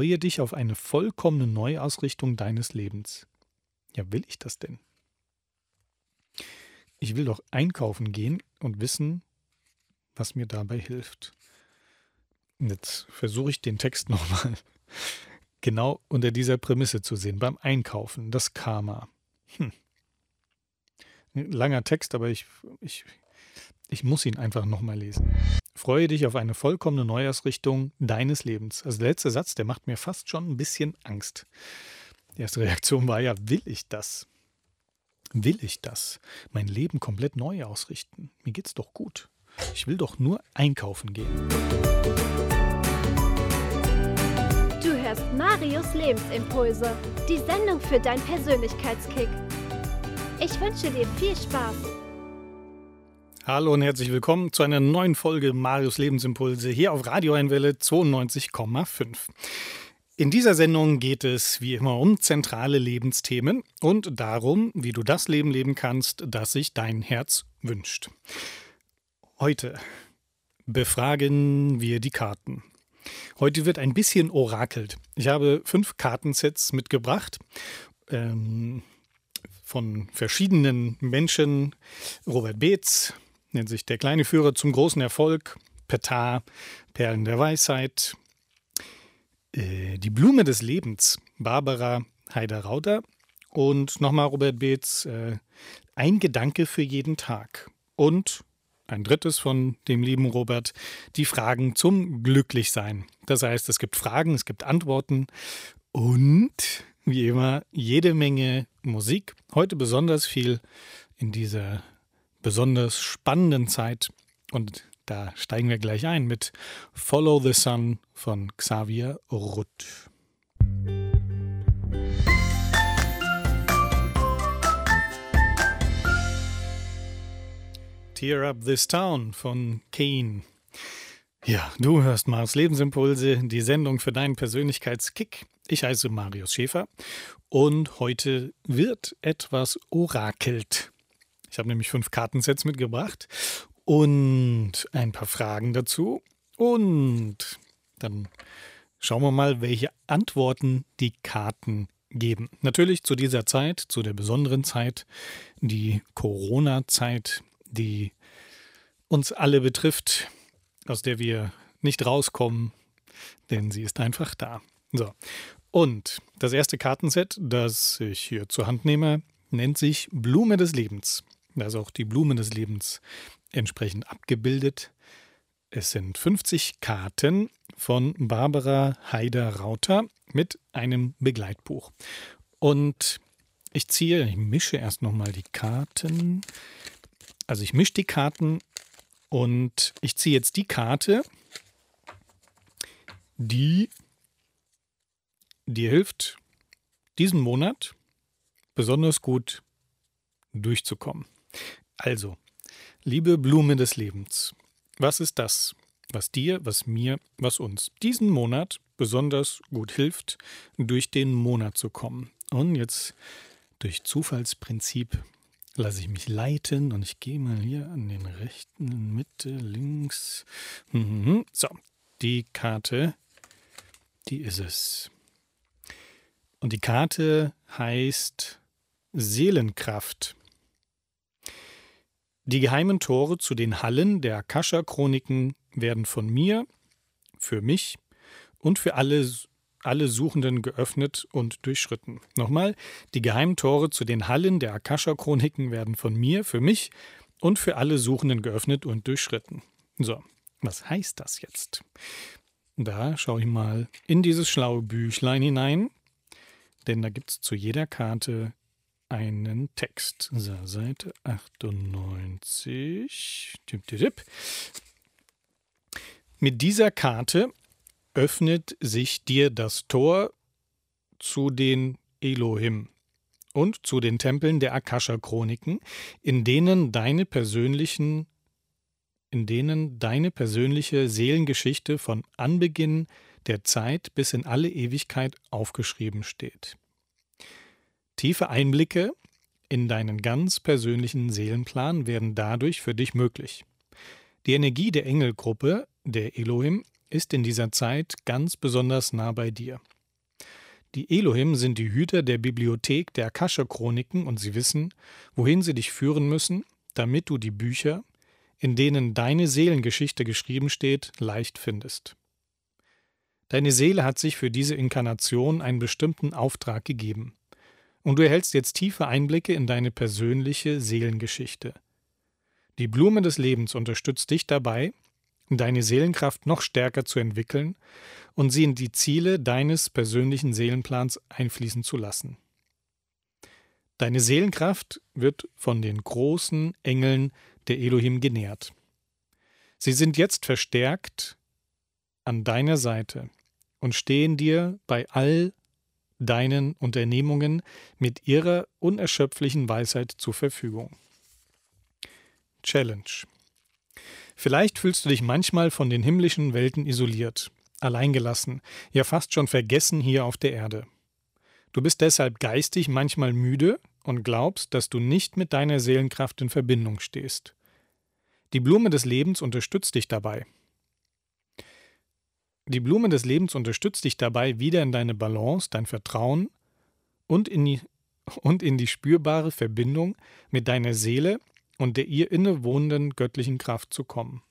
Freue dich auf eine vollkommene Neuausrichtung deines Lebens. Ja, will ich das denn? Ich will doch einkaufen gehen und wissen, was mir dabei hilft. Jetzt versuche ich den Text nochmal genau unter dieser Prämisse zu sehen. Beim Einkaufen, das Karma. Hm. Langer Text, aber ich, ich, ich muss ihn einfach nochmal lesen. Freue dich auf eine vollkommene Neuausrichtung deines Lebens. Also der letzte Satz, der macht mir fast schon ein bisschen Angst. Die erste Reaktion war ja, will ich das? Will ich das? Mein Leben komplett neu ausrichten? Mir geht's doch gut. Ich will doch nur einkaufen gehen. Du hörst Marius Lebensimpulse, die Sendung für dein Persönlichkeitskick. Ich wünsche dir viel Spaß. Hallo und herzlich willkommen zu einer neuen Folge Marius Lebensimpulse hier auf Radio Einwelle 92,5. In dieser Sendung geht es wie immer um zentrale Lebensthemen und darum, wie du das Leben leben kannst, das sich dein Herz wünscht. Heute befragen wir die Karten. Heute wird ein bisschen orakelt. Ich habe fünf Kartensets mitgebracht. Ähm, von verschiedenen Menschen. Robert Beetz nennt sich der kleine Führer zum großen Erfolg. Petar, Perlen der Weisheit. Äh, die Blume des Lebens, Barbara Heider-Rauter. Und nochmal Robert Beetz, äh, ein Gedanke für jeden Tag. Und ein drittes von dem lieben Robert, die Fragen zum Glücklichsein. Das heißt, es gibt Fragen, es gibt Antworten und wie immer jede Menge Musik. Heute besonders viel in dieser besonders spannenden Zeit. Und da steigen wir gleich ein mit Follow the Sun von Xavier Rutt. Tear Up This Town von Kane. Ja, du hörst Mars Lebensimpulse, die Sendung für deinen Persönlichkeitskick. Ich heiße Marius Schäfer und heute wird etwas orakelt. Ich habe nämlich fünf Kartensets mitgebracht und ein paar Fragen dazu. Und dann schauen wir mal, welche Antworten die Karten geben. Natürlich zu dieser Zeit, zu der besonderen Zeit, die Corona-Zeit, die uns alle betrifft, aus der wir nicht rauskommen, denn sie ist einfach da. So. Und das erste Kartenset, das ich hier zur Hand nehme, nennt sich Blume des Lebens. Da ist auch die Blume des Lebens entsprechend abgebildet. Es sind 50 Karten von Barbara Heider-Rauter mit einem Begleitbuch. Und ich ziehe, ich mische erst nochmal die Karten. Also ich mische die Karten und ich ziehe jetzt die Karte, die dir hilft, diesen Monat besonders gut durchzukommen. Also, liebe Blume des Lebens, was ist das, was dir, was mir, was uns diesen Monat besonders gut hilft, durch den Monat zu kommen? Und jetzt durch Zufallsprinzip lasse ich mich leiten und ich gehe mal hier an den rechten, Mitte, links. Mhm. So, die Karte, die ist es. Und die Karte heißt Seelenkraft. Die geheimen Tore zu den Hallen der Akasha-Chroniken werden von mir, für mich und für alle alle Suchenden geöffnet und durchschritten. Nochmal, die Geheimtore zu den Hallen der Akasha-Chroniken werden von mir, für mich und für alle Suchenden geöffnet und durchschritten. So, was heißt das jetzt? Da schaue ich mal in dieses schlaue Büchlein hinein, denn da gibt es zu jeder Karte einen Text. So, Seite 98. Tipp, tipp, tipp. Mit dieser Karte öffnet sich dir das Tor zu den Elohim und zu den Tempeln der Akasha-Chroniken, in denen deine persönlichen in denen deine persönliche Seelengeschichte von Anbeginn der Zeit bis in alle Ewigkeit aufgeschrieben steht. Tiefe Einblicke in deinen ganz persönlichen Seelenplan werden dadurch für dich möglich. Die Energie der Engelgruppe, der Elohim, ist in dieser Zeit ganz besonders nah bei dir. Die Elohim sind die Hüter der Bibliothek der Akasha-Chroniken und sie wissen, wohin sie dich führen müssen, damit du die Bücher, in denen deine Seelengeschichte geschrieben steht, leicht findest. Deine Seele hat sich für diese Inkarnation einen bestimmten Auftrag gegeben. Und du erhältst jetzt tiefe Einblicke in deine persönliche Seelengeschichte. Die Blume des Lebens unterstützt dich dabei, deine Seelenkraft noch stärker zu entwickeln und sie in die Ziele deines persönlichen Seelenplans einfließen zu lassen. Deine Seelenkraft wird von den großen Engeln der Elohim genährt. Sie sind jetzt verstärkt an deiner Seite und stehen dir bei all deinen Unternehmungen mit ihrer unerschöpflichen Weisheit zur Verfügung. Challenge. Vielleicht fühlst du dich manchmal von den himmlischen Welten isoliert, alleingelassen, ja fast schon vergessen hier auf der Erde. Du bist deshalb geistig manchmal müde und glaubst, dass du nicht mit deiner Seelenkraft in Verbindung stehst. Die Blume des Lebens unterstützt dich dabei. Die Blume des Lebens unterstützt dich dabei, wieder in deine Balance, dein Vertrauen und in die, und in die spürbare Verbindung mit deiner Seele und der ihr innewohnenden göttlichen Kraft zu kommen.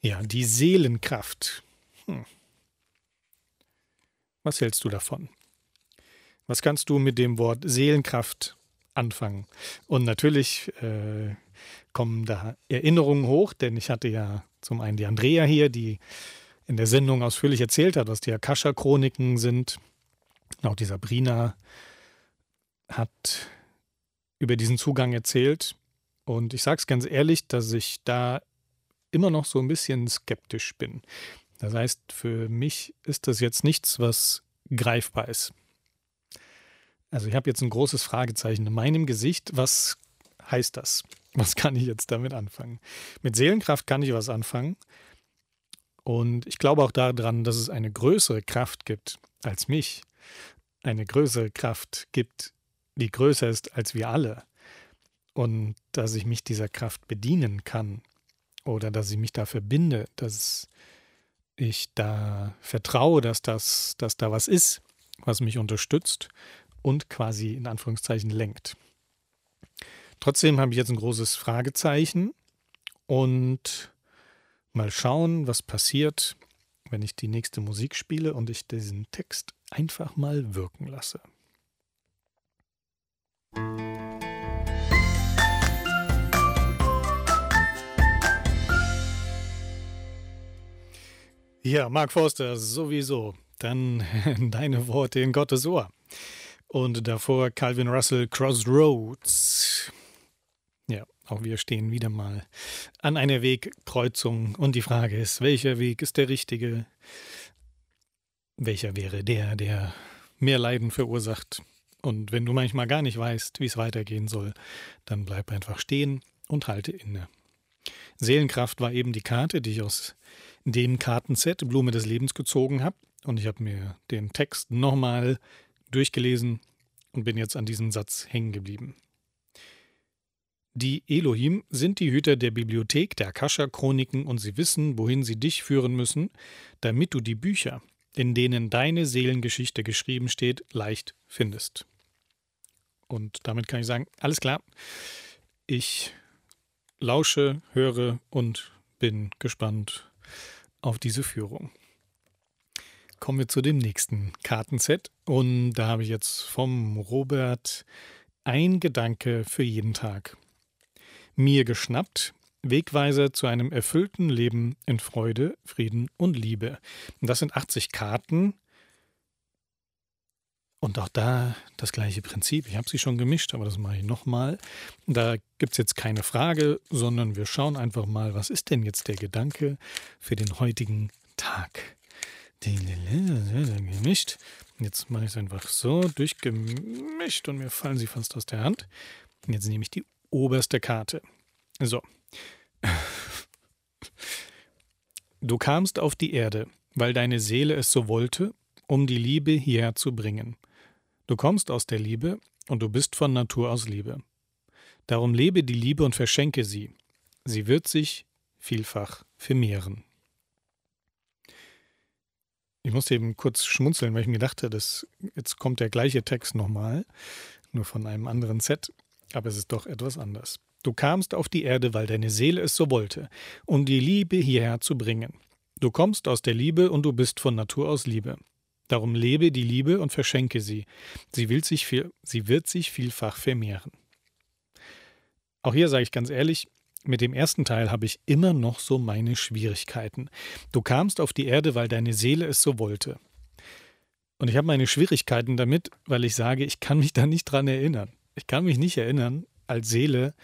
Ja, die Seelenkraft. Hm. Was hältst du davon? Was kannst du mit dem Wort Seelenkraft anfangen? Und natürlich äh, kommen da Erinnerungen hoch, denn ich hatte ja zum einen die Andrea hier, die in der Sendung ausführlich erzählt hat, was die Akasha-Chroniken sind. Auch die Sabrina hat über diesen Zugang erzählt. Und ich sage es ganz ehrlich, dass ich da immer noch so ein bisschen skeptisch bin. Das heißt, für mich ist das jetzt nichts, was greifbar ist. Also ich habe jetzt ein großes Fragezeichen in meinem Gesicht. Was heißt das? Was kann ich jetzt damit anfangen? Mit Seelenkraft kann ich was anfangen. Und ich glaube auch daran, dass es eine größere Kraft gibt als mich. Eine größere Kraft gibt, die größer ist als wir alle. Und dass ich mich dieser Kraft bedienen kann. Oder dass ich mich da verbinde, dass ich da vertraue, dass, das, dass da was ist, was mich unterstützt und quasi in Anführungszeichen lenkt. Trotzdem habe ich jetzt ein großes Fragezeichen und mal schauen, was passiert, wenn ich die nächste Musik spiele und ich diesen Text einfach mal wirken lasse. Ja, Mark Forster, sowieso. Dann deine Worte in Gottes Ohr. Und davor Calvin Russell Crossroads. Auch wir stehen wieder mal an einer Wegkreuzung und die Frage ist, welcher Weg ist der richtige? Welcher wäre der, der mehr Leiden verursacht? Und wenn du manchmal gar nicht weißt, wie es weitergehen soll, dann bleib einfach stehen und halte inne. Seelenkraft war eben die Karte, die ich aus dem Kartenset Blume des Lebens gezogen habe. Und ich habe mir den Text nochmal durchgelesen und bin jetzt an diesem Satz hängen geblieben. Die Elohim sind die Hüter der Bibliothek der Akasha-Chroniken und sie wissen, wohin sie dich führen müssen, damit du die Bücher, in denen deine Seelengeschichte geschrieben steht, leicht findest. Und damit kann ich sagen, alles klar, ich lausche, höre und bin gespannt auf diese Führung. Kommen wir zu dem nächsten Kartenset und da habe ich jetzt vom Robert ein Gedanke für jeden Tag mir geschnappt. Wegweiser zu einem erfüllten Leben in Freude, Frieden und Liebe. Und das sind 80 Karten. Und auch da das gleiche Prinzip. Ich habe sie schon gemischt, aber das mache ich nochmal. Da gibt es jetzt keine Frage, sondern wir schauen einfach mal, was ist denn jetzt der Gedanke für den heutigen Tag? Gemischt. Jetzt mache ich es einfach so, durchgemischt und mir fallen sie fast aus der Hand. Jetzt nehme ich die oberste Karte. So. Du kamst auf die Erde, weil deine Seele es so wollte, um die Liebe hierher zu bringen. Du kommst aus der Liebe und du bist von Natur aus Liebe. Darum lebe die Liebe und verschenke sie. Sie wird sich vielfach vermehren. Ich musste eben kurz schmunzeln, weil ich mir dachte, dass jetzt kommt der gleiche Text nochmal, nur von einem anderen Set, aber es ist doch etwas anders. Du kamst auf die Erde, weil deine Seele es so wollte, um die Liebe hierher zu bringen. Du kommst aus der Liebe und du bist von Natur aus Liebe. Darum lebe die Liebe und verschenke sie. Sie, will sich viel, sie wird sich vielfach vermehren. Auch hier sage ich ganz ehrlich, mit dem ersten Teil habe ich immer noch so meine Schwierigkeiten. Du kamst auf die Erde, weil deine Seele es so wollte. Und ich habe meine Schwierigkeiten damit, weil ich sage, ich kann mich da nicht dran erinnern. Ich kann mich nicht erinnern, als Seele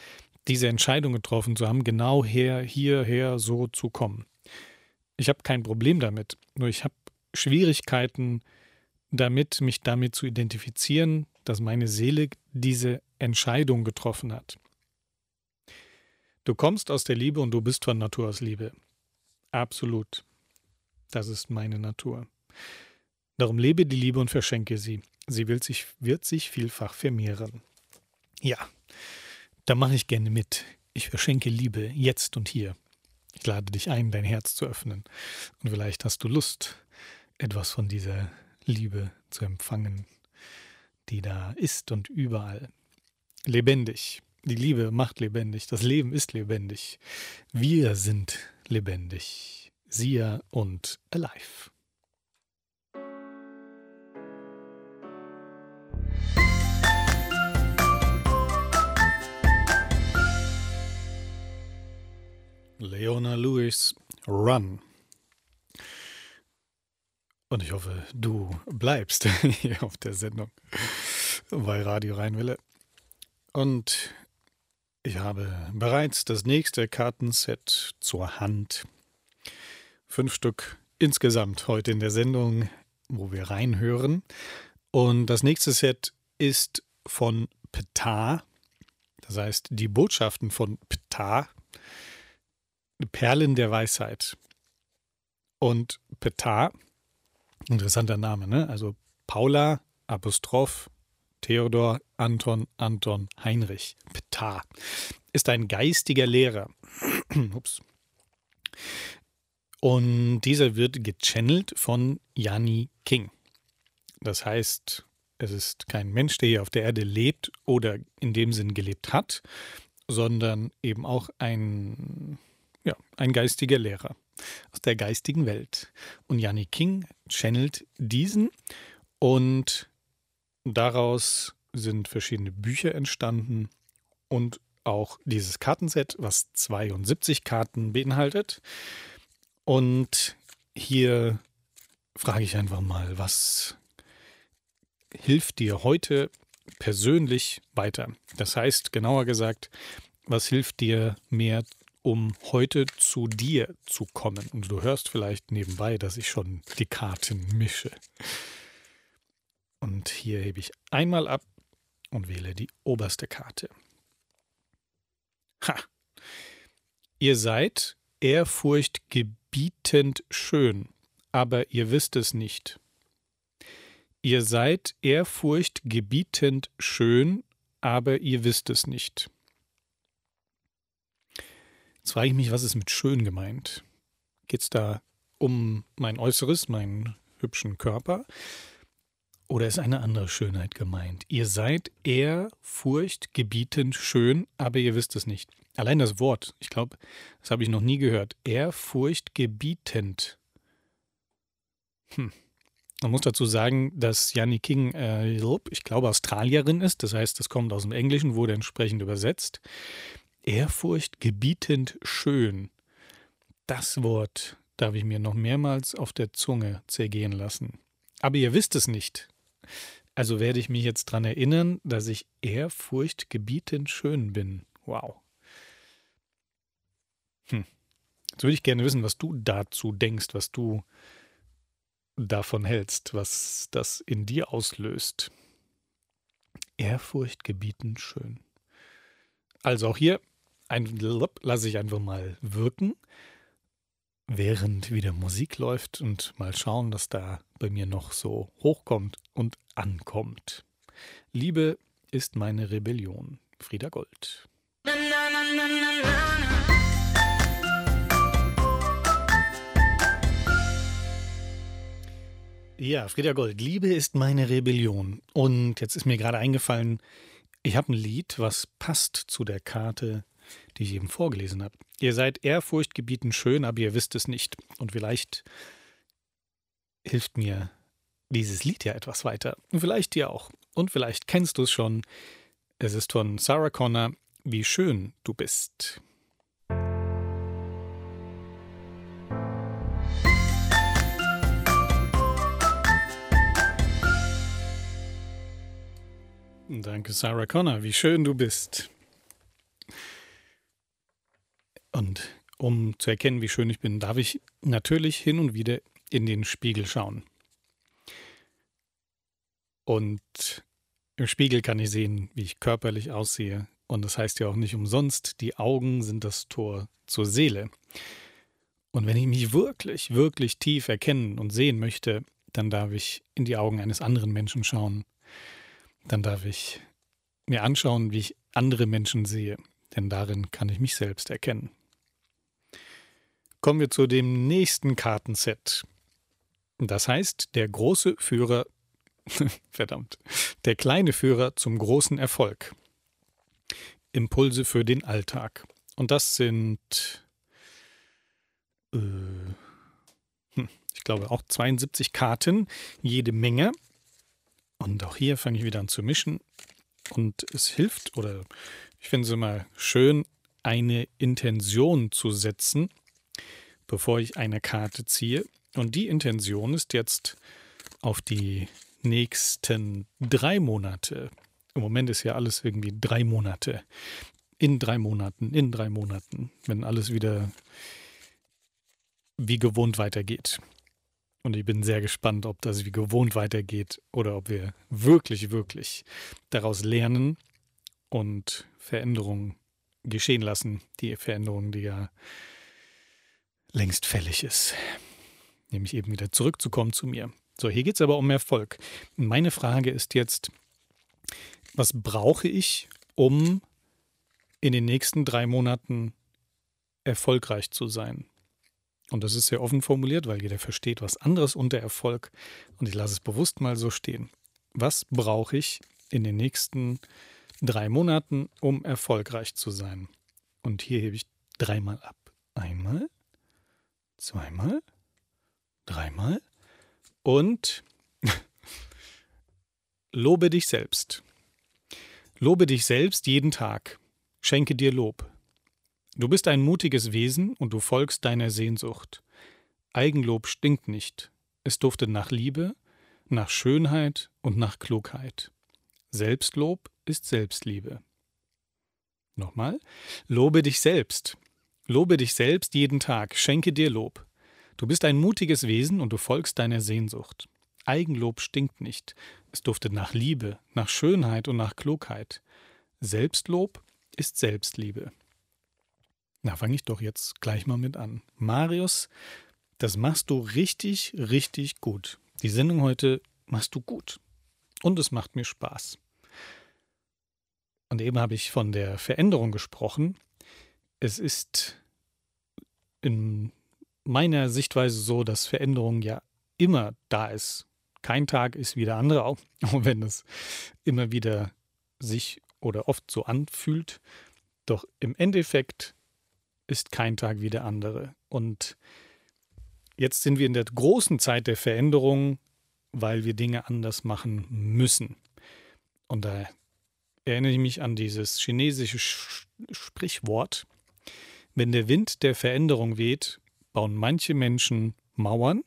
diese Entscheidung getroffen zu haben, genau her, hierher so zu kommen. Ich habe kein Problem damit, nur ich habe Schwierigkeiten damit, mich damit zu identifizieren, dass meine Seele diese Entscheidung getroffen hat. Du kommst aus der Liebe und du bist von Natur aus Liebe. Absolut. Das ist meine Natur. Darum lebe die Liebe und verschenke sie. Sie wird sich, wird sich vielfach vermehren. Ja, da mache ich gerne mit. Ich verschenke Liebe jetzt und hier. Ich lade dich ein, dein Herz zu öffnen. Und vielleicht hast du Lust, etwas von dieser Liebe zu empfangen, die da ist und überall. Lebendig, die Liebe macht lebendig. Das Leben ist lebendig. Wir sind lebendig. Sia und Alive. Leona Lewis, Run. Und ich hoffe, du bleibst hier auf der Sendung bei Radio Rheinwelle. Und ich habe bereits das nächste Kartenset zur Hand. Fünf Stück insgesamt heute in der Sendung, wo wir reinhören. Und das nächste Set ist von Ptah. Das heißt, die Botschaften von Ptah. Perlen der Weisheit. Und Ptah, interessanter Name, ne? Also Paula, Apostroph, Theodor Anton Anton Heinrich Ptah ist ein geistiger Lehrer. Ups. Und dieser wird gechannelt von Yanni King. Das heißt, es ist kein Mensch, der hier auf der Erde lebt oder in dem Sinn gelebt hat, sondern eben auch ein, ja, ein geistiger Lehrer aus der geistigen Welt. Und Yanni King channelt diesen und Daraus sind verschiedene Bücher entstanden und auch dieses Kartenset, was 72 Karten beinhaltet. Und hier frage ich einfach mal, was hilft dir heute persönlich weiter? Das heißt, genauer gesagt, was hilft dir mehr, um heute zu dir zu kommen? Und du hörst vielleicht nebenbei, dass ich schon die Karten mische. Und hier hebe ich einmal ab und wähle die oberste Karte. Ha! Ihr seid ehrfurchtgebietend schön, aber ihr wisst es nicht. Ihr seid ehrfurchtgebietend schön, aber ihr wisst es nicht. Jetzt frage ich mich, was ist mit schön gemeint? Geht es da um mein Äußeres, meinen hübschen Körper? Oder ist eine andere Schönheit gemeint? Ihr seid eher furchtgebietend schön, aber ihr wisst es nicht. Allein das Wort, ich glaube, das habe ich noch nie gehört. Ehrfurchtgebietend. Hm. Man muss dazu sagen, dass Janni King, äh, ich glaube, Australierin ist. Das heißt, das kommt aus dem Englischen, wurde entsprechend übersetzt. Ehrfurchtgebietend schön. Das Wort darf ich mir noch mehrmals auf der Zunge zergehen lassen. Aber ihr wisst es nicht. Also werde ich mich jetzt daran erinnern, dass ich ehrfurchtgebietend schön bin. Wow. Hm. Jetzt würde ich gerne wissen, was du dazu denkst, was du davon hältst, was das in dir auslöst. Ehrfurchtgebietend schön. Also auch hier ein lasse ich einfach mal wirken während wieder Musik läuft und mal schauen, dass da bei mir noch so hochkommt und ankommt. Liebe ist meine Rebellion. Frieda Gold. Na, na, na, Ja, Frieda Gold, Liebe ist meine Rebellion. Und jetzt ist mir gerade eingefallen, ich habe ein Lied, was passt zu der Karte, die ich eben vorgelesen habe. Ihr seid ehrfurchtgebietend schön, aber ihr wisst es nicht. Und vielleicht hilft mir dieses Lied ja etwas weiter. Und vielleicht dir auch. Und vielleicht kennst du es schon. Es ist von Sarah Connor, Wie schön du bist. Danke, Sarah Connor. Wie schön du bist. Und um zu erkennen, wie schön ich bin, darf ich natürlich hin und wieder in den Spiegel schauen. Und im Spiegel kann ich sehen, wie ich körperlich aussehe. Und das heißt ja auch nicht umsonst, die Augen sind das Tor zur Seele. Und wenn ich mich wirklich, wirklich tief erkennen und sehen möchte, dann darf ich in die Augen eines anderen Menschen schauen dann darf ich mir anschauen, wie ich andere Menschen sehe, denn darin kann ich mich selbst erkennen. Kommen wir zu dem nächsten Kartenset. Das heißt, der große Führer, verdammt, der kleine Führer zum großen Erfolg. Impulse für den Alltag. Und das sind, äh, hm, ich glaube, auch 72 Karten, jede Menge. Und auch hier fange ich wieder an zu mischen. Und es hilft, oder ich finde es immer schön, eine Intention zu setzen, bevor ich eine Karte ziehe. Und die Intention ist jetzt auf die nächsten drei Monate. Im Moment ist ja alles irgendwie drei Monate. In drei Monaten, in drei Monaten, wenn alles wieder wie gewohnt weitergeht. Und ich bin sehr gespannt, ob das wie gewohnt weitergeht oder ob wir wirklich, wirklich daraus lernen und Veränderungen geschehen lassen. Die Veränderung, die ja längst fällig ist. Nämlich eben wieder zurückzukommen zu mir. So, hier geht es aber um Erfolg. Meine Frage ist jetzt, was brauche ich, um in den nächsten drei Monaten erfolgreich zu sein? Und das ist sehr offen formuliert, weil jeder versteht was anderes unter Erfolg. Und ich lasse es bewusst mal so stehen. Was brauche ich in den nächsten drei Monaten, um erfolgreich zu sein? Und hier hebe ich dreimal ab. Einmal, zweimal, dreimal und lobe dich selbst. Lobe dich selbst jeden Tag. Schenke dir Lob. Du bist ein mutiges Wesen und du folgst deiner Sehnsucht. Eigenlob stinkt nicht. Es duftet nach Liebe, nach Schönheit und nach Klugheit. Selbstlob ist Selbstliebe. Nochmal. Lobe dich selbst. Lobe dich selbst jeden Tag. Schenke dir Lob. Du bist ein mutiges Wesen und du folgst deiner Sehnsucht. Eigenlob stinkt nicht. Es duftet nach Liebe, nach Schönheit und nach Klugheit. Selbstlob ist Selbstliebe. Na, fange ich doch jetzt gleich mal mit an. Marius, das machst du richtig, richtig gut. Die Sendung heute machst du gut. Und es macht mir Spaß. Und eben habe ich von der Veränderung gesprochen. Es ist in meiner Sichtweise so, dass Veränderung ja immer da ist. Kein Tag ist wie der andere, auch wenn es immer wieder sich oder oft so anfühlt. Doch im Endeffekt ist kein Tag wie der andere. Und jetzt sind wir in der großen Zeit der Veränderung, weil wir Dinge anders machen müssen. Und da erinnere ich mich an dieses chinesische Sprichwort. Wenn der Wind der Veränderung weht, bauen manche Menschen Mauern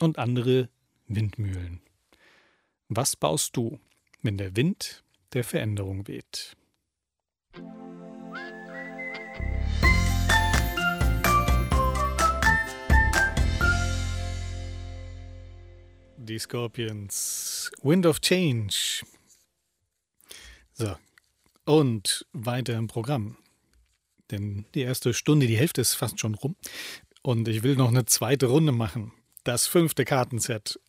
und andere Windmühlen. Was baust du, wenn der Wind der Veränderung weht? die Scorpions. Wind of Change. So. Und weiter im Programm. Denn die erste Stunde, die Hälfte ist fast schon rum. Und ich will noch eine zweite Runde machen. Das fünfte Kartenset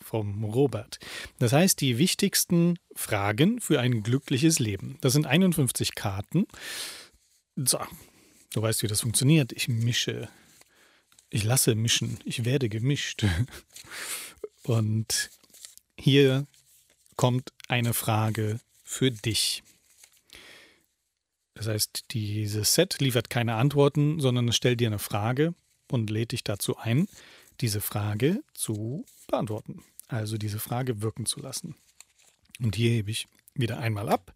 vom Robert. Das heißt, die wichtigsten Fragen für ein glückliches Leben. Das sind 51 Karten. So, du weißt, wie das funktioniert. Ich mische. Ich lasse mischen. Ich werde gemischt. Und hier kommt eine Frage für dich. Das heißt, dieses Set liefert keine Antworten, sondern es stellt dir eine Frage und lädt dich dazu ein, diese Frage zu beantworten. Also diese Frage wirken zu lassen. Und hier hebe ich wieder einmal ab.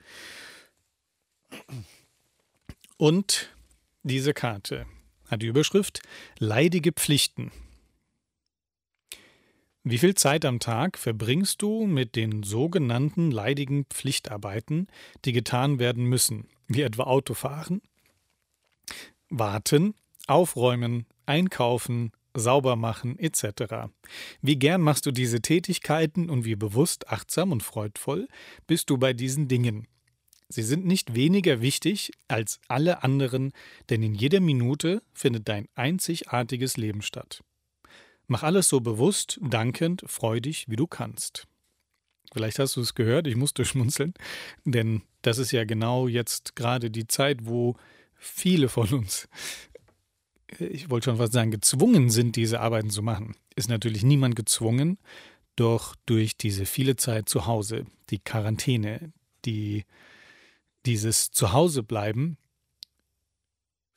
Und diese Karte hat die Überschrift Leidige Pflichten. Wie viel Zeit am Tag verbringst du mit den sogenannten leidigen Pflichtarbeiten, die getan werden müssen, wie etwa Autofahren, warten, aufräumen, einkaufen, sauber machen etc. Wie gern machst du diese Tätigkeiten und wie bewusst, achtsam und freudvoll bist du bei diesen Dingen? Sie sind nicht weniger wichtig als alle anderen, denn in jeder Minute findet dein einzigartiges Leben statt. Mach alles so bewusst, dankend, freudig, wie du kannst. Vielleicht hast du es gehört, ich musste schmunzeln, denn das ist ja genau jetzt gerade die Zeit, wo viele von uns, ich wollte schon fast sagen, gezwungen sind, diese Arbeiten zu machen. Ist natürlich niemand gezwungen, doch durch diese viele Zeit zu Hause, die Quarantäne, die, dieses Zuhausebleiben,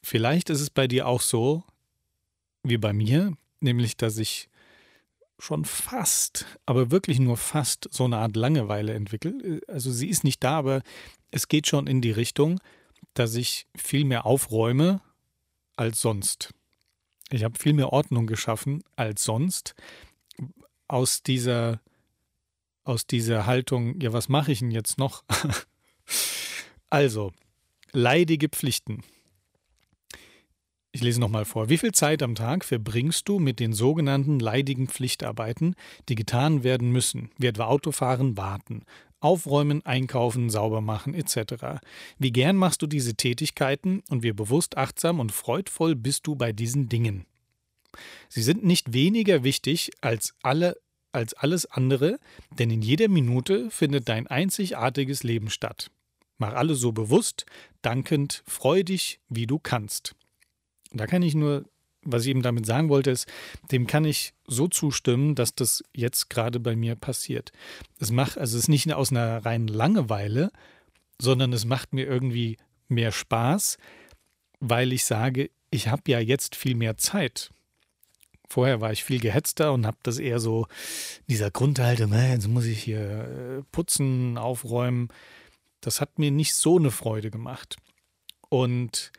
vielleicht ist es bei dir auch so, wie bei mir, nämlich dass ich schon fast, aber wirklich nur fast so eine Art Langeweile entwickle. Also sie ist nicht da, aber es geht schon in die Richtung, dass ich viel mehr aufräume als sonst. Ich habe viel mehr Ordnung geschaffen als sonst. Aus dieser, aus dieser Haltung, ja, was mache ich denn jetzt noch? also, leidige Pflichten. Ich lese nochmal vor. Wie viel Zeit am Tag verbringst du mit den sogenannten leidigen Pflichtarbeiten, die getan werden müssen, wie etwa Autofahren, warten, aufräumen, einkaufen, sauber machen etc.? Wie gern machst du diese Tätigkeiten und wie bewusst, achtsam und freudvoll bist du bei diesen Dingen? Sie sind nicht weniger wichtig als alle als alles andere, denn in jeder Minute findet dein einzigartiges Leben statt. Mach alles so bewusst, dankend, freudig, wie du kannst. Da kann ich nur, was ich eben damit sagen wollte, ist, dem kann ich so zustimmen, dass das jetzt gerade bei mir passiert. Es macht, also es ist nicht aus einer reinen Langeweile, sondern es macht mir irgendwie mehr Spaß, weil ich sage, ich habe ja jetzt viel mehr Zeit. Vorher war ich viel gehetzter und habe das eher so, dieser Grundhaltung, jetzt muss ich hier äh, putzen, aufräumen. Das hat mir nicht so eine Freude gemacht. Und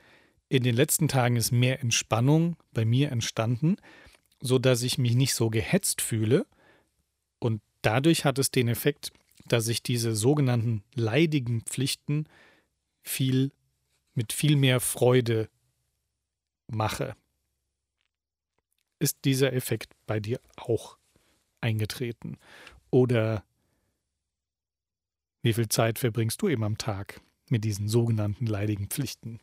in den letzten Tagen ist mehr Entspannung bei mir entstanden, so dass ich mich nicht so gehetzt fühle. Und dadurch hat es den Effekt, dass ich diese sogenannten leidigen Pflichten viel mit viel mehr Freude mache. Ist dieser Effekt bei dir auch eingetreten? Oder wie viel Zeit verbringst du eben am Tag mit diesen sogenannten leidigen Pflichten?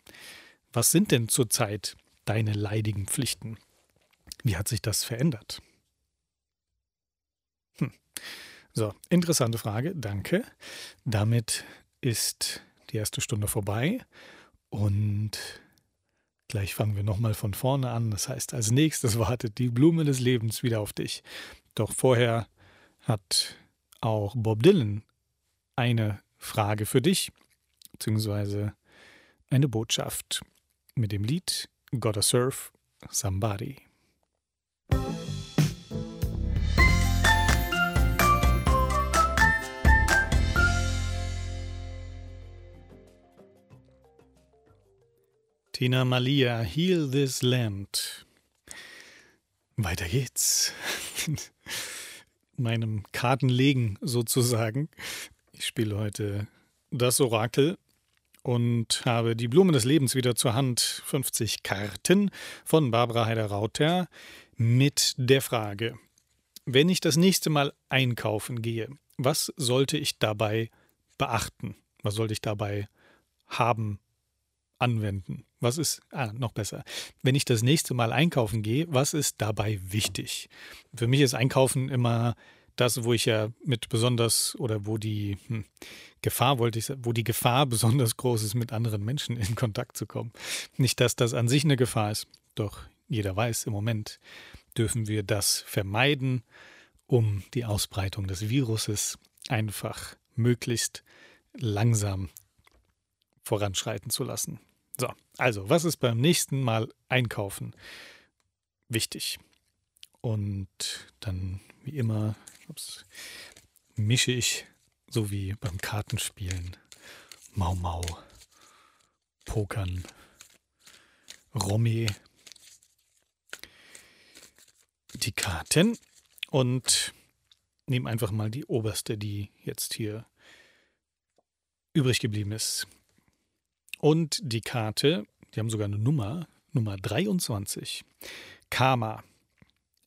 Was sind denn zurzeit deine leidigen Pflichten? Wie hat sich das verändert? Hm. So, interessante Frage, danke. Damit ist die erste Stunde vorbei und gleich fangen wir nochmal von vorne an. Das heißt, als nächstes wartet die Blume des Lebens wieder auf dich. Doch vorher hat auch Bob Dylan eine Frage für dich, beziehungsweise eine Botschaft mit dem Lied Gotta Surf Somebody. Tina Malia, Heal This Land. Weiter geht's. Meinem Kartenlegen sozusagen. Ich spiele heute das Orakel und habe die Blume des Lebens wieder zur Hand. 50 Karten von Barbara Heider-Rauter mit der Frage: Wenn ich das nächste Mal einkaufen gehe, was sollte ich dabei beachten? Was sollte ich dabei haben, anwenden? Was ist, ah, noch besser. Wenn ich das nächste Mal einkaufen gehe, was ist dabei wichtig? Für mich ist Einkaufen immer das, wo ich ja mit besonders oder wo die hm, Gefahr wollte ich, wo die Gefahr besonders groß ist, mit anderen Menschen in Kontakt zu kommen. Nicht, dass das an sich eine Gefahr ist, doch jeder weiß, im Moment dürfen wir das vermeiden um die Ausbreitung des Viruses einfach möglichst langsam voranschreiten zu lassen. So, also, was ist beim nächsten Mal einkaufen wichtig? Und dann, wie immer, ups, mische ich, so wie beim Kartenspielen, Mau Mau, Pokern, Romy, die Karten und nehme einfach mal die oberste, die jetzt hier übrig geblieben ist. Und die Karte, die haben sogar eine Nummer, Nummer 23. Karma.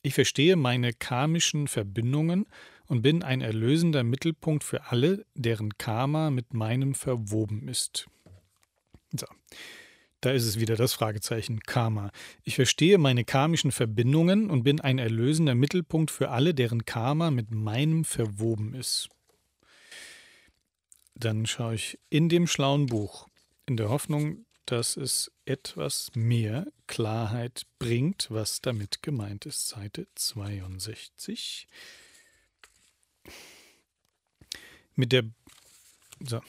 Ich verstehe meine karmischen Verbindungen und bin ein erlösender Mittelpunkt für alle, deren Karma mit meinem verwoben ist. So. Da ist es wieder das Fragezeichen Karma. Ich verstehe meine karmischen Verbindungen und bin ein erlösender Mittelpunkt für alle, deren Karma mit meinem verwoben ist. Dann schaue ich in dem schlauen Buch, in der Hoffnung, dass es etwas mehr Klarheit bringt, was damit gemeint ist. Seite 62. Mit der, so,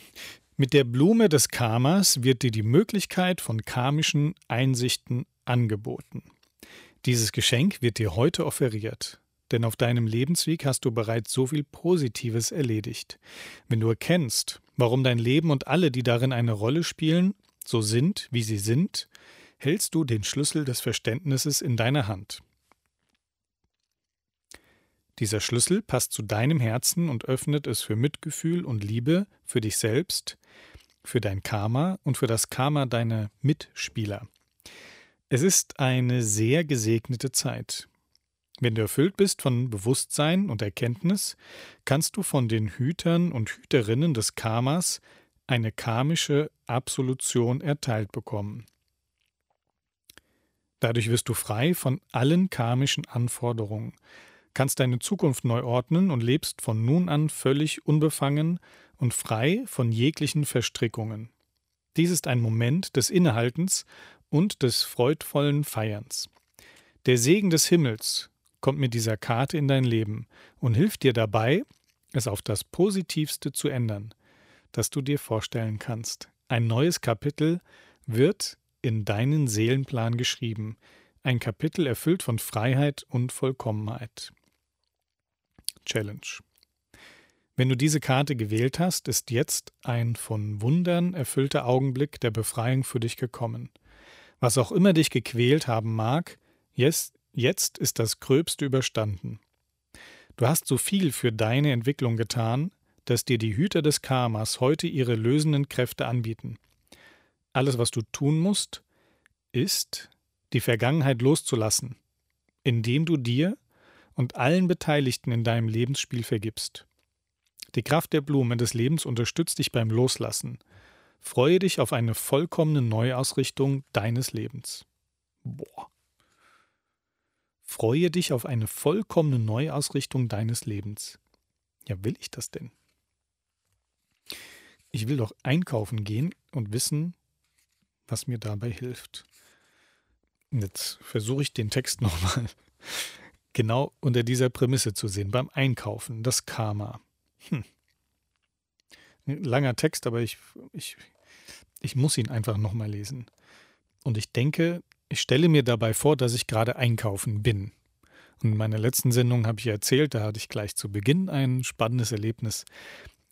mit der Blume des Karmas wird dir die Möglichkeit von karmischen Einsichten angeboten. Dieses Geschenk wird dir heute offeriert, denn auf deinem Lebensweg hast du bereits so viel Positives erledigt. Wenn du erkennst, warum dein Leben und alle, die darin eine Rolle spielen, so sind, wie sie sind, hältst du den Schlüssel des Verständnisses in deiner Hand. Dieser Schlüssel passt zu deinem Herzen und öffnet es für Mitgefühl und Liebe für dich selbst, für dein Karma und für das Karma deiner Mitspieler. Es ist eine sehr gesegnete Zeit. Wenn du erfüllt bist von Bewusstsein und Erkenntnis, kannst du von den Hütern und Hüterinnen des Karmas eine karmische Absolution erteilt bekommen. Dadurch wirst du frei von allen karmischen Anforderungen, kannst deine Zukunft neu ordnen und lebst von nun an völlig unbefangen und frei von jeglichen Verstrickungen. Dies ist ein Moment des Innehaltens und des freudvollen Feierns. Der Segen des Himmels kommt mit dieser Karte in dein Leben und hilft dir dabei, es auf das Positivste zu ändern, das du dir vorstellen kannst. Ein neues Kapitel wird in deinen Seelenplan geschrieben, ein Kapitel erfüllt von Freiheit und Vollkommenheit. Challenge. Wenn du diese Karte gewählt hast, ist jetzt ein von Wundern erfüllter Augenblick der Befreiung für dich gekommen. Was auch immer dich gequält haben mag, jetzt, jetzt ist das Gröbste überstanden. Du hast so viel für deine Entwicklung getan, dass dir die Hüter des Karmas heute ihre lösenden Kräfte anbieten. Alles, was du tun musst, ist, die Vergangenheit loszulassen, indem du dir und allen Beteiligten in deinem Lebensspiel vergibst. Die Kraft der Blume des Lebens unterstützt dich beim Loslassen. Freue dich auf eine vollkommene Neuausrichtung deines Lebens. Boah. Freue dich auf eine vollkommene Neuausrichtung deines Lebens. Ja, will ich das denn? Ich will doch einkaufen gehen und wissen, was mir dabei hilft. Jetzt versuche ich den Text nochmal genau unter dieser Prämisse zu sehen. Beim Einkaufen, das Karma. Hm. Langer Text, aber ich, ich, ich muss ihn einfach nochmal lesen. Und ich denke, ich stelle mir dabei vor, dass ich gerade einkaufen bin. Und in meiner letzten Sendung habe ich erzählt, da hatte ich gleich zu Beginn ein spannendes Erlebnis,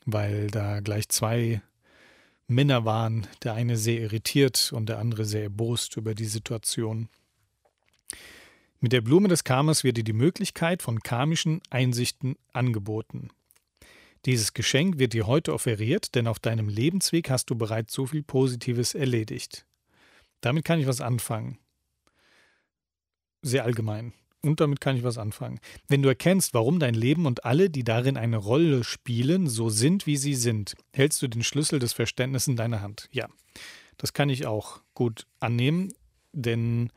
weil da gleich zwei Männer waren, der eine sehr irritiert und der andere sehr erbost über die Situation. Mit der Blume des Karmas wird dir die Möglichkeit von karmischen Einsichten angeboten. Dieses Geschenk wird dir heute offeriert, denn auf deinem Lebensweg hast du bereits so viel Positives erledigt. Damit kann ich was anfangen. Sehr allgemein. Und damit kann ich was anfangen. Wenn du erkennst, warum dein Leben und alle, die darin eine Rolle spielen, so sind, wie sie sind, hältst du den Schlüssel des Verständnisses in deiner Hand. Ja, das kann ich auch gut annehmen, denn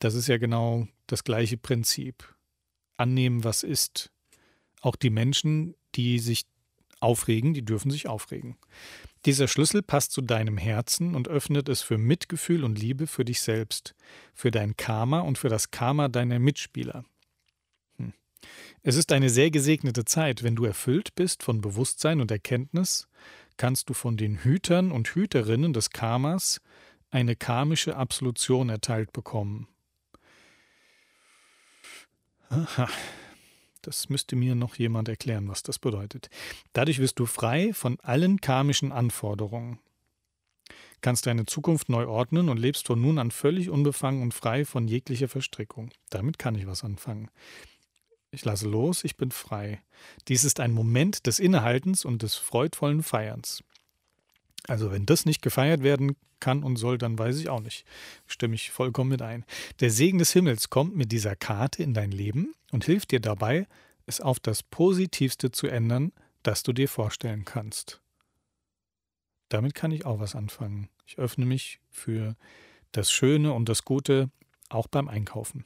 das ist ja genau das gleiche Prinzip. Annehmen, was ist. Auch die Menschen, die sich aufregen, die dürfen sich aufregen. Dieser Schlüssel passt zu deinem Herzen und öffnet es für Mitgefühl und Liebe für dich selbst, für dein Karma und für das Karma deiner Mitspieler. Hm. Es ist eine sehr gesegnete Zeit, wenn du erfüllt bist von Bewusstsein und Erkenntnis, kannst du von den Hütern und Hüterinnen des Karmas eine karmische Absolution erteilt bekommen. Aha. Das müsste mir noch jemand erklären, was das bedeutet. Dadurch wirst du frei von allen karmischen Anforderungen. Kannst deine Zukunft neu ordnen und lebst von nun an völlig unbefangen und frei von jeglicher Verstrickung. Damit kann ich was anfangen. Ich lasse los, ich bin frei. Dies ist ein Moment des Innehaltens und des freudvollen Feierns. Also wenn das nicht gefeiert werden kann und soll, dann weiß ich auch nicht. Stimme ich vollkommen mit ein. Der Segen des Himmels kommt mit dieser Karte in dein Leben und hilft dir dabei, es auf das Positivste zu ändern, das du dir vorstellen kannst. Damit kann ich auch was anfangen. Ich öffne mich für das Schöne und das Gute auch beim Einkaufen.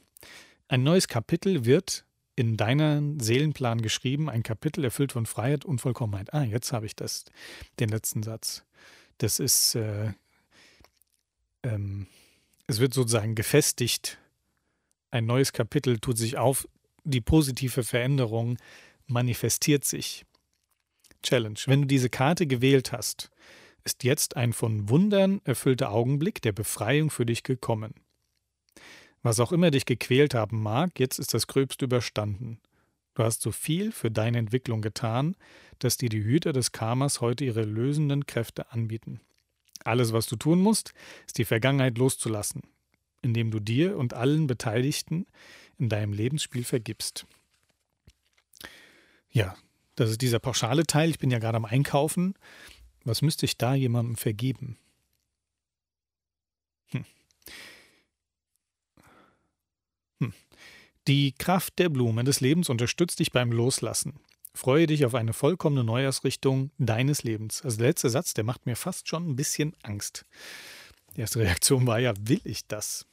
Ein neues Kapitel wird in deinen Seelenplan geschrieben, ein Kapitel erfüllt von Freiheit und Vollkommenheit. Ah, jetzt habe ich das, den letzten Satz. Das ist, äh, ähm, es wird sozusagen gefestigt. Ein neues Kapitel tut sich auf, die positive Veränderung manifestiert sich. Challenge. Wenn du diese Karte gewählt hast, ist jetzt ein von Wundern erfüllter Augenblick der Befreiung für dich gekommen. Was auch immer dich gequält haben mag, jetzt ist das Gröbste überstanden. Du hast so viel für deine Entwicklung getan, dass dir die Hüter des Karmas heute ihre lösenden Kräfte anbieten. Alles, was du tun musst, ist die Vergangenheit loszulassen, indem du dir und allen Beteiligten in deinem Lebensspiel vergibst. Ja, das ist dieser pauschale Teil. Ich bin ja gerade am Einkaufen. Was müsste ich da jemandem vergeben? Hm. Die Kraft der Blume des Lebens unterstützt dich beim Loslassen. Freue dich auf eine vollkommene Neuausrichtung deines Lebens. Also der letzte Satz, der macht mir fast schon ein bisschen Angst. Die erste Reaktion war ja, will ich das?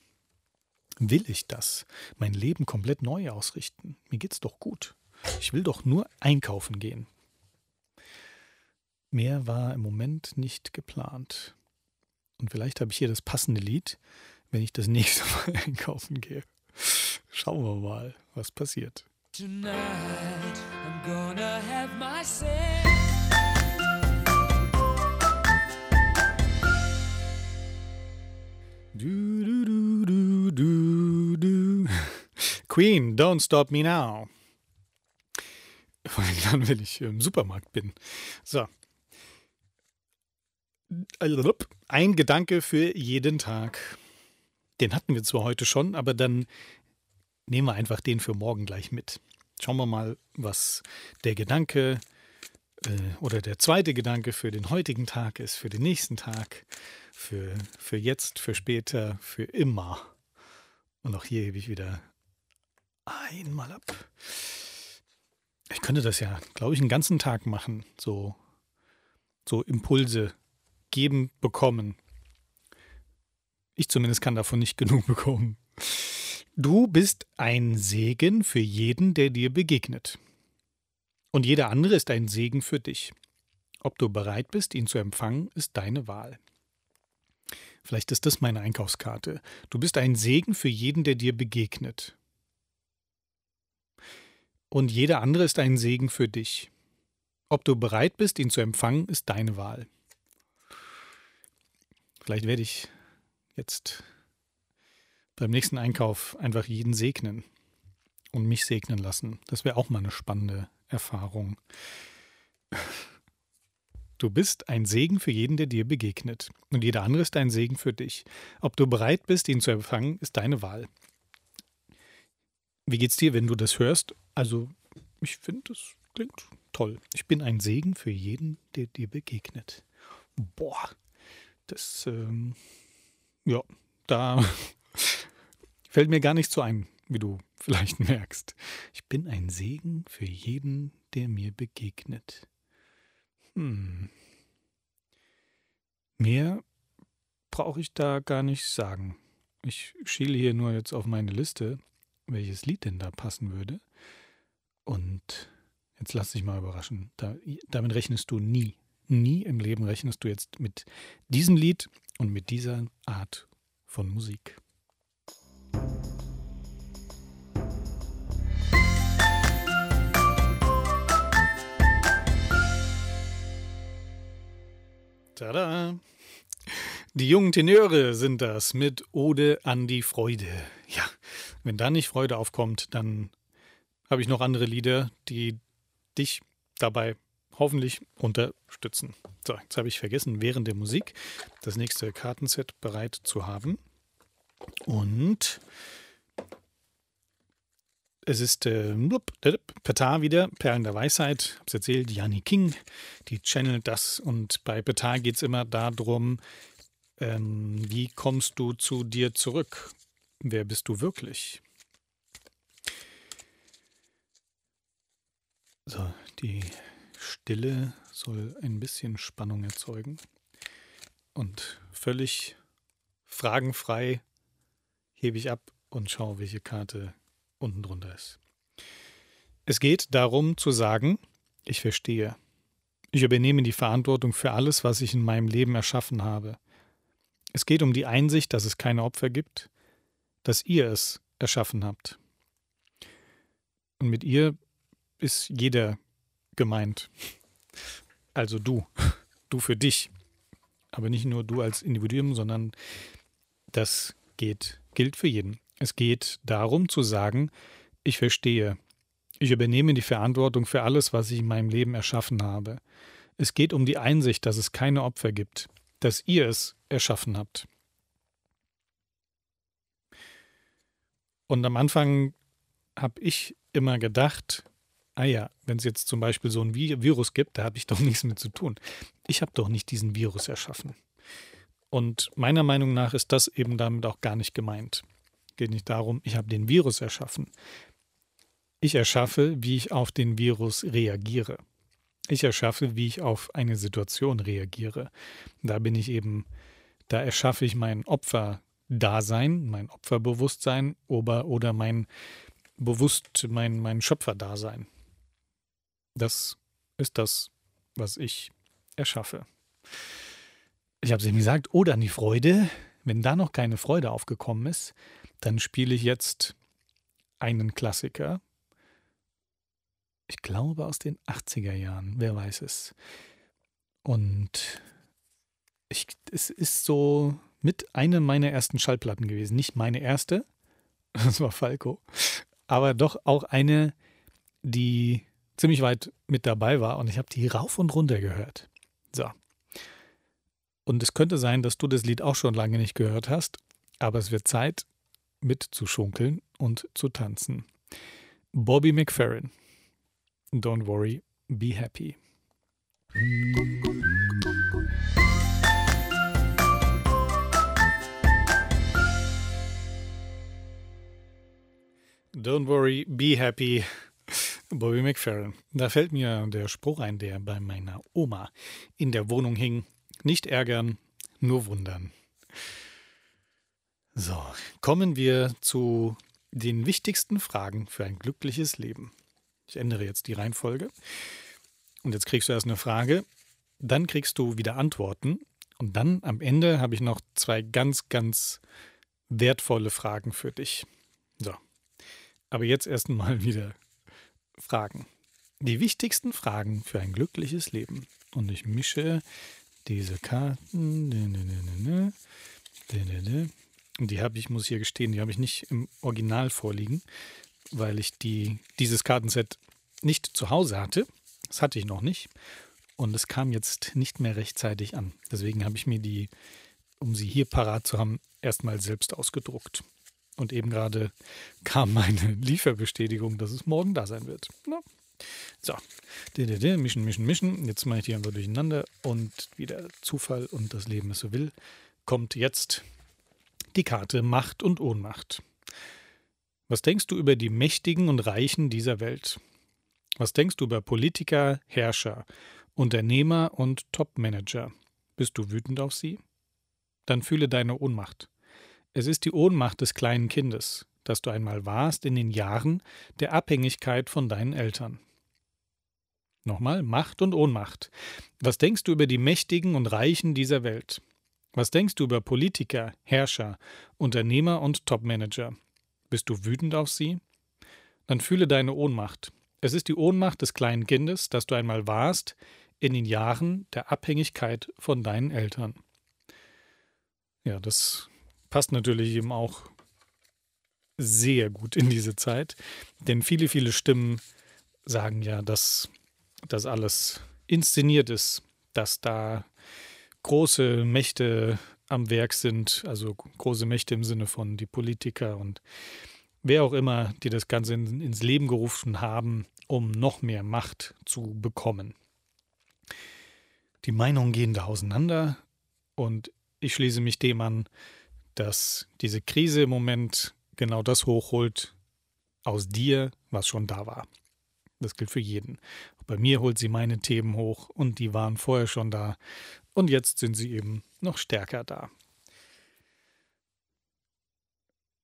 Will ich das? Mein Leben komplett neu ausrichten? Mir geht's doch gut. Ich will doch nur einkaufen gehen. Mehr war im Moment nicht geplant. Und vielleicht habe ich hier das passende Lied, wenn ich das nächste Mal einkaufen gehe. Schauen wir mal, was passiert. Tonight I'm gonna have myself Du, du, du. Queen, don't stop me now. Vor allem dann, wenn ich im Supermarkt bin. So, ein Gedanke für jeden Tag. Den hatten wir zwar heute schon, aber dann nehmen wir einfach den für morgen gleich mit. Schauen wir mal, was der Gedanke äh, oder der zweite Gedanke für den heutigen Tag ist, für den nächsten Tag, für, für jetzt, für später, für immer. Und auch hier hebe ich wieder einmal ab. Ich könnte das ja, glaube ich, einen ganzen Tag machen, so, so Impulse geben bekommen. Ich zumindest kann davon nicht genug bekommen. Du bist ein Segen für jeden, der dir begegnet. Und jeder andere ist ein Segen für dich. Ob du bereit bist, ihn zu empfangen, ist deine Wahl. Vielleicht ist das meine Einkaufskarte. Du bist ein Segen für jeden, der dir begegnet. Und jeder andere ist ein Segen für dich. Ob du bereit bist, ihn zu empfangen, ist deine Wahl. Vielleicht werde ich jetzt beim nächsten Einkauf einfach jeden segnen und mich segnen lassen. Das wäre auch mal eine spannende Erfahrung. Du bist ein Segen für jeden, der dir begegnet. Und jeder andere ist ein Segen für dich. Ob du bereit bist, ihn zu empfangen, ist deine Wahl. Wie geht's dir, wenn du das hörst? Also, ich finde, das klingt toll. Ich bin ein Segen für jeden, der dir begegnet. Boah, das, ähm, ja, da fällt mir gar nicht so ein, wie du vielleicht merkst. Ich bin ein Segen für jeden, der mir begegnet. Hm. Mehr brauche ich da gar nicht sagen. Ich schiele hier nur jetzt auf meine Liste, welches Lied denn da passen würde. Und jetzt lass dich mal überraschen. Da, damit rechnest du nie Nie im Leben rechnest du jetzt mit diesem Lied und mit dieser Art von Musik. Tada! Die jungen Tenöre sind das mit Ode an die Freude. Ja, wenn da nicht Freude aufkommt, dann habe ich noch andere Lieder, die dich dabei hoffentlich unterstützen. So, jetzt habe ich vergessen, während der Musik das nächste Kartenset bereit zu haben. Und es ist äh, Petar wieder, Perlen der Weisheit, hab's erzählt, Janni King, die channelt das und bei Petar geht es immer darum, ähm, wie kommst du zu dir zurück? Wer bist du wirklich? So, die Stille soll ein bisschen Spannung erzeugen und völlig fragenfrei hebe ich ab und schaue, welche Karte unten drunter ist. Es geht darum zu sagen, ich verstehe. Ich übernehme die Verantwortung für alles, was ich in meinem Leben erschaffen habe. Es geht um die Einsicht, dass es keine Opfer gibt, dass ihr es erschaffen habt. Und mit ihr ist jeder gemeint. Also du, du für dich. Aber nicht nur du als Individuum, sondern das geht, gilt für jeden. Es geht darum zu sagen, ich verstehe. Ich übernehme die Verantwortung für alles, was ich in meinem Leben erschaffen habe. Es geht um die Einsicht, dass es keine Opfer gibt, dass ihr es erschaffen habt. Und am Anfang habe ich immer gedacht, ah ja, wenn es jetzt zum Beispiel so ein Virus gibt, da habe ich doch nichts mit zu tun. Ich habe doch nicht diesen Virus erschaffen. Und meiner Meinung nach ist das eben damit auch gar nicht gemeint geht nicht darum, ich habe den Virus erschaffen. Ich erschaffe, wie ich auf den Virus reagiere. Ich erschaffe, wie ich auf eine Situation reagiere. Da bin ich eben, da erschaffe ich mein Opferdasein, mein Opferbewusstsein oder, oder mein Bewusst, mein, mein Schöpferdasein. Das ist das, was ich erschaffe. Ich habe es eben gesagt, oder an die Freude. Wenn da noch keine Freude aufgekommen ist, dann spiele ich jetzt einen Klassiker. Ich glaube aus den 80er Jahren, wer weiß es. Und ich, es ist so mit einer meiner ersten Schallplatten gewesen. Nicht meine erste, das war Falco, aber doch auch eine, die ziemlich weit mit dabei war und ich habe die rauf und runter gehört. So. Und es könnte sein, dass du das Lied auch schon lange nicht gehört hast, aber es wird Zeit, mitzuschunkeln und zu tanzen. Bobby McFerrin. Don't worry, be happy. Don't worry, be happy. Bobby McFerrin. Da fällt mir der Spruch ein, der bei meiner Oma in der Wohnung hing. Nicht ärgern, nur wundern. So, kommen wir zu den wichtigsten Fragen für ein glückliches Leben. Ich ändere jetzt die Reihenfolge. Und jetzt kriegst du erst eine Frage, dann kriegst du wieder Antworten und dann am Ende habe ich noch zwei ganz, ganz wertvolle Fragen für dich. So, aber jetzt erst mal wieder Fragen. Die wichtigsten Fragen für ein glückliches Leben. Und ich mische diese Karten. Die habe ich, muss ich hier gestehen, die habe ich nicht im Original vorliegen, weil ich die, dieses Kartenset nicht zu Hause hatte. Das hatte ich noch nicht. Und es kam jetzt nicht mehr rechtzeitig an. Deswegen habe ich mir die, um sie hier parat zu haben, erstmal selbst ausgedruckt. Und eben gerade kam meine Lieferbestätigung, dass es morgen da sein wird. Na. So, mischen, mischen, mischen. Jetzt mache ich die einfach durcheinander und wieder Zufall und das Leben es so will, kommt jetzt die Karte Macht und Ohnmacht. Was denkst du über die Mächtigen und Reichen dieser Welt? Was denkst du über Politiker, Herrscher, Unternehmer und Topmanager? Bist du wütend auf sie? Dann fühle deine Ohnmacht. Es ist die Ohnmacht des kleinen Kindes, das du einmal warst in den Jahren der Abhängigkeit von deinen Eltern. Nochmal, Macht und Ohnmacht. Was denkst du über die Mächtigen und Reichen dieser Welt? Was denkst du über Politiker, Herrscher, Unternehmer und Topmanager? Bist du wütend auf sie? Dann fühle deine Ohnmacht. Es ist die Ohnmacht des kleinen Kindes, das du einmal warst, in den Jahren der Abhängigkeit von deinen Eltern. Ja, das passt natürlich eben auch sehr gut in diese Zeit, denn viele, viele Stimmen sagen ja, dass das alles inszeniert ist, dass da große Mächte am Werk sind, also große Mächte im Sinne von die Politiker und wer auch immer, die das Ganze in, ins Leben gerufen haben, um noch mehr Macht zu bekommen. Die Meinungen gehen da auseinander und ich schließe mich dem an, dass diese Krise im Moment genau das hochholt aus dir, was schon da war. Das gilt für jeden. Bei mir holt sie meine Themen hoch und die waren vorher schon da und jetzt sind sie eben noch stärker da.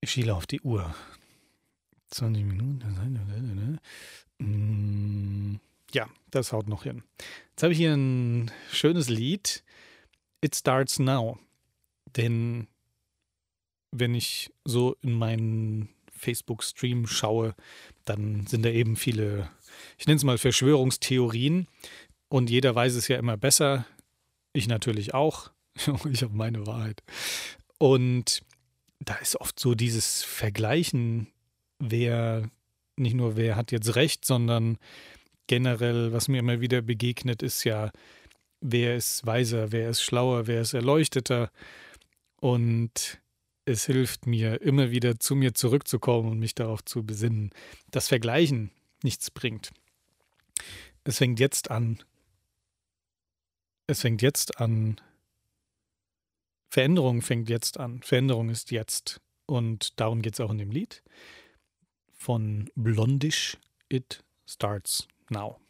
Ich schiele auf die Uhr. 20 Minuten. Mm, ja, das haut noch hin. Jetzt habe ich hier ein schönes Lied. It Starts Now. Denn wenn ich so in meinen Facebook-Stream schaue, dann sind da eben viele, ich nenne es mal Verschwörungstheorien. Und jeder weiß es ja immer besser. Ich natürlich auch. ich habe meine Wahrheit. Und da ist oft so dieses Vergleichen, wer, nicht nur wer hat jetzt recht, sondern generell, was mir immer wieder begegnet, ist ja, wer ist weiser, wer ist schlauer, wer ist erleuchteter. Und es hilft mir, immer wieder zu mir zurückzukommen und mich darauf zu besinnen, dass Vergleichen nichts bringt. Es fängt jetzt an. Es fängt jetzt an. Veränderung fängt jetzt an. Veränderung ist jetzt. Und darum geht es auch in dem Lied von Blondish. It starts now.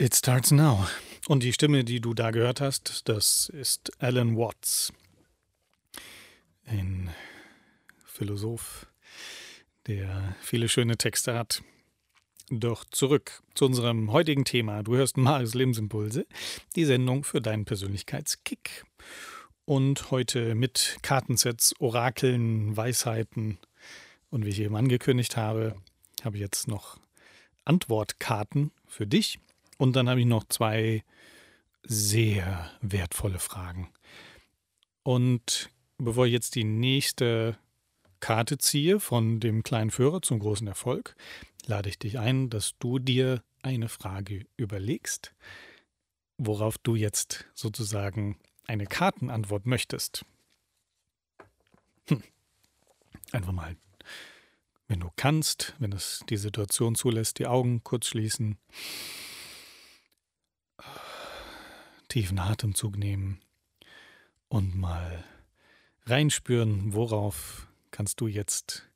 It starts now. Und die Stimme, die du da gehört hast, das ist Alan Watts, ein Philosoph, der viele schöne Texte hat. Doch zurück zu unserem heutigen Thema. Du hörst Marius Lebensimpulse, die Sendung für deinen Persönlichkeitskick. Und heute mit Kartensets, Orakeln, Weisheiten. Und wie ich eben angekündigt habe, habe ich jetzt noch Antwortkarten für dich. Und dann habe ich noch zwei sehr wertvolle Fragen. Und bevor ich jetzt die nächste Karte ziehe von dem kleinen Führer zum großen Erfolg, lade ich dich ein, dass du dir eine Frage überlegst, worauf du jetzt sozusagen eine Kartenantwort möchtest. Hm. Einfach mal, wenn du kannst, wenn es die Situation zulässt, die Augen kurz schließen tiefen Atemzug nehmen und mal reinspüren, worauf kannst du jetzt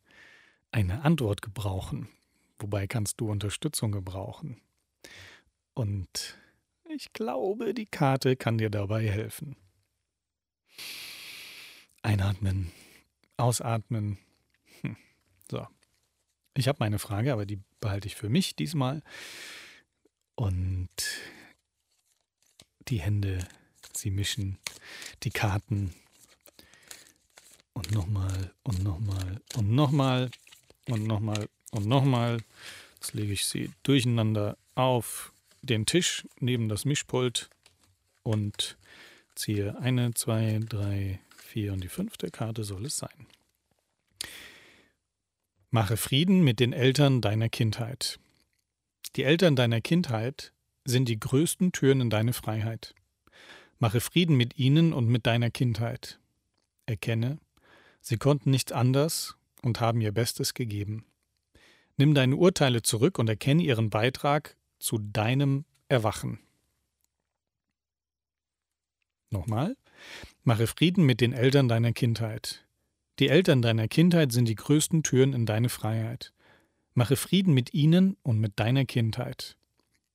eine Antwort gebrauchen. Wobei kannst du Unterstützung gebrauchen. Und ich glaube, die Karte kann dir dabei helfen. Einatmen, ausatmen. Hm. So. Ich habe meine Frage, aber die behalte ich für mich diesmal. Und die Hände, sie mischen die Karten und nochmal und nochmal und nochmal und nochmal und nochmal. Jetzt lege ich sie durcheinander auf den Tisch neben das Mischpult und ziehe eine, zwei, drei, vier und die fünfte Karte soll es sein. Mache Frieden mit den Eltern deiner Kindheit. Die Eltern deiner Kindheit sind die größten Türen in deine Freiheit. Mache Frieden mit ihnen und mit deiner Kindheit. Erkenne, sie konnten nichts anders und haben ihr Bestes gegeben. Nimm deine Urteile zurück und erkenne ihren Beitrag zu deinem Erwachen. Nochmal. Mache Frieden mit den Eltern deiner Kindheit. Die Eltern deiner Kindheit sind die größten Türen in deine Freiheit. Mache Frieden mit ihnen und mit deiner Kindheit.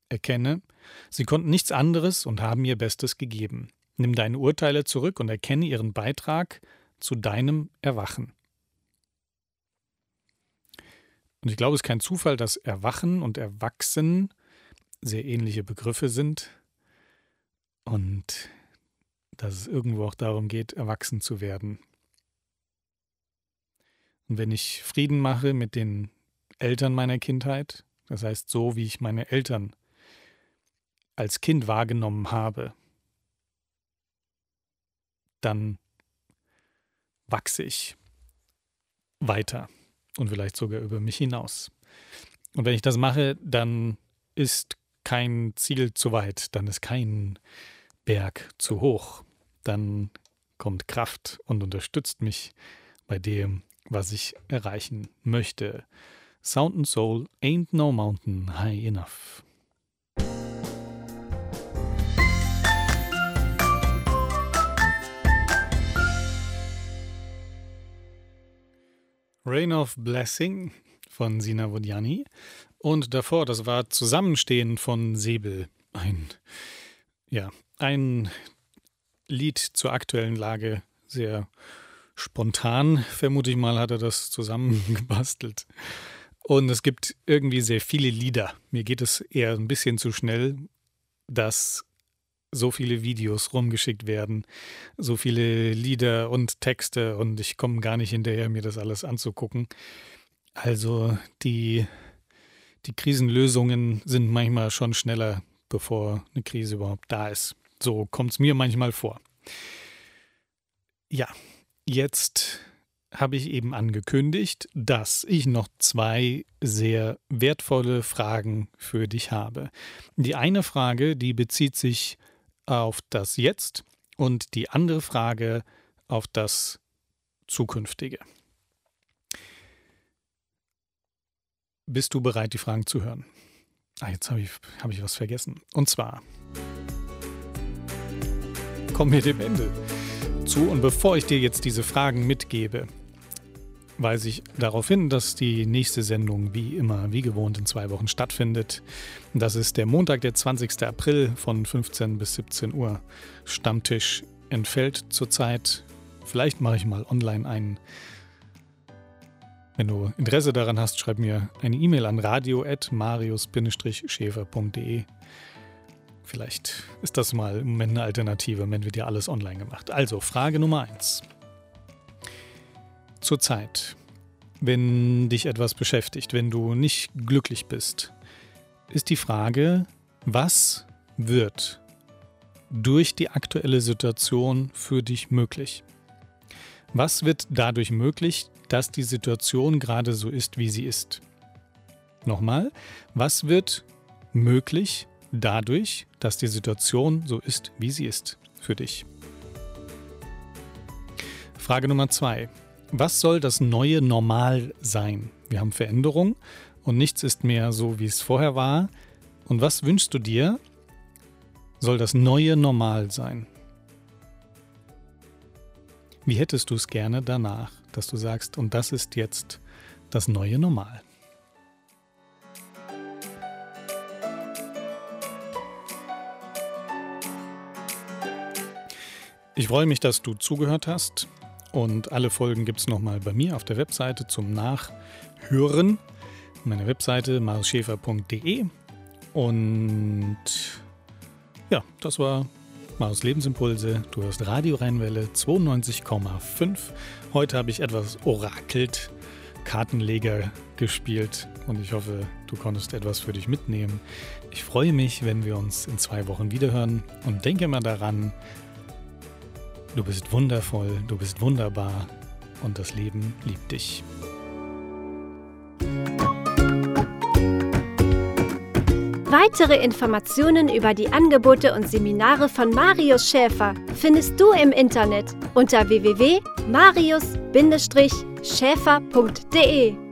Erkenne, sie konnten nichts anderes und haben ihr Bestes gegeben. Nimm deine Urteile zurück und erkenne ihren Beitrag zu deinem Erwachen. Und ich glaube, es ist kein Zufall, dass Erwachen und Erwachsen sehr ähnliche Begriffe sind. Und dass es irgendwo auch darum geht, erwachsen zu werden. Und wenn ich Frieden mache mit den Eltern meiner Kindheit, das heißt so, wie ich meine Eltern als Kind wahrgenommen habe, dann wachse ich weiter und vielleicht sogar über mich hinaus. Und wenn ich das mache, dann ist kein Ziel zu weit, dann ist kein Berg zu hoch, dann kommt Kraft und unterstützt mich bei dem, was ich erreichen möchte. Sound and Soul ain't no mountain high enough. Rain of Blessing von Sina Vodjani. Und davor, das war Zusammenstehen von Säbel. Ein, ja, ein Lied zur aktuellen Lage. Sehr spontan, vermute ich mal, hat er das zusammengebastelt. Und es gibt irgendwie sehr viele Lieder. Mir geht es eher ein bisschen zu schnell, dass so viele Videos rumgeschickt werden, so viele Lieder und Texte und ich komme gar nicht hinterher, mir das alles anzugucken. Also die, die Krisenlösungen sind manchmal schon schneller, bevor eine Krise überhaupt da ist. So kommt es mir manchmal vor. Ja, jetzt habe ich eben angekündigt, dass ich noch zwei sehr wertvolle Fragen für dich habe. Die eine Frage, die bezieht sich auf das Jetzt und die andere Frage auf das Zukünftige. Bist du bereit, die Fragen zu hören? Ah, jetzt habe ich, hab ich was vergessen. Und zwar kommen wir dem Ende zu. Und bevor ich dir jetzt diese Fragen mitgebe, weise ich darauf hin, dass die nächste Sendung wie immer, wie gewohnt, in zwei Wochen stattfindet. Das ist der Montag, der 20. April von 15 bis 17 Uhr. Stammtisch entfällt zurzeit. Vielleicht mache ich mal online einen. Wenn du Interesse daran hast, schreib mir eine E-Mail an radio.marius-schäfer.de. Vielleicht ist das mal im Moment eine Alternative, wenn wird ja alles online gemacht. Also, Frage Nummer 1 zurzeit, wenn dich etwas beschäftigt, wenn du nicht glücklich bist, ist die Frage, was wird durch die aktuelle Situation für dich möglich? Was wird dadurch möglich, dass die Situation gerade so ist, wie sie ist? Nochmal, was wird möglich dadurch, dass die Situation so ist, wie sie ist für dich? Frage Nummer zwei. Was soll das neue Normal sein? Wir haben Veränderung und nichts ist mehr so, wie es vorher war. Und was wünschst du dir, soll das neue Normal sein? Wie hättest du es gerne danach, dass du sagst, und das ist jetzt das neue Normal? Ich freue mich, dass du zugehört hast. Und alle Folgen gibt es nochmal bei mir auf der Webseite zum Nachhören. Meine Webseite marischäfer.de. Und ja, das war Marius Lebensimpulse. Du hörst Radio Rheinwelle 92,5. Heute habe ich etwas orakelt, Kartenleger gespielt und ich hoffe, du konntest etwas für dich mitnehmen. Ich freue mich, wenn wir uns in zwei Wochen wiederhören und denke immer daran, Du bist wundervoll, du bist wunderbar und das Leben liebt dich. Weitere Informationen über die Angebote und Seminare von Marius Schäfer findest du im Internet unter www.marius-schäfer.de.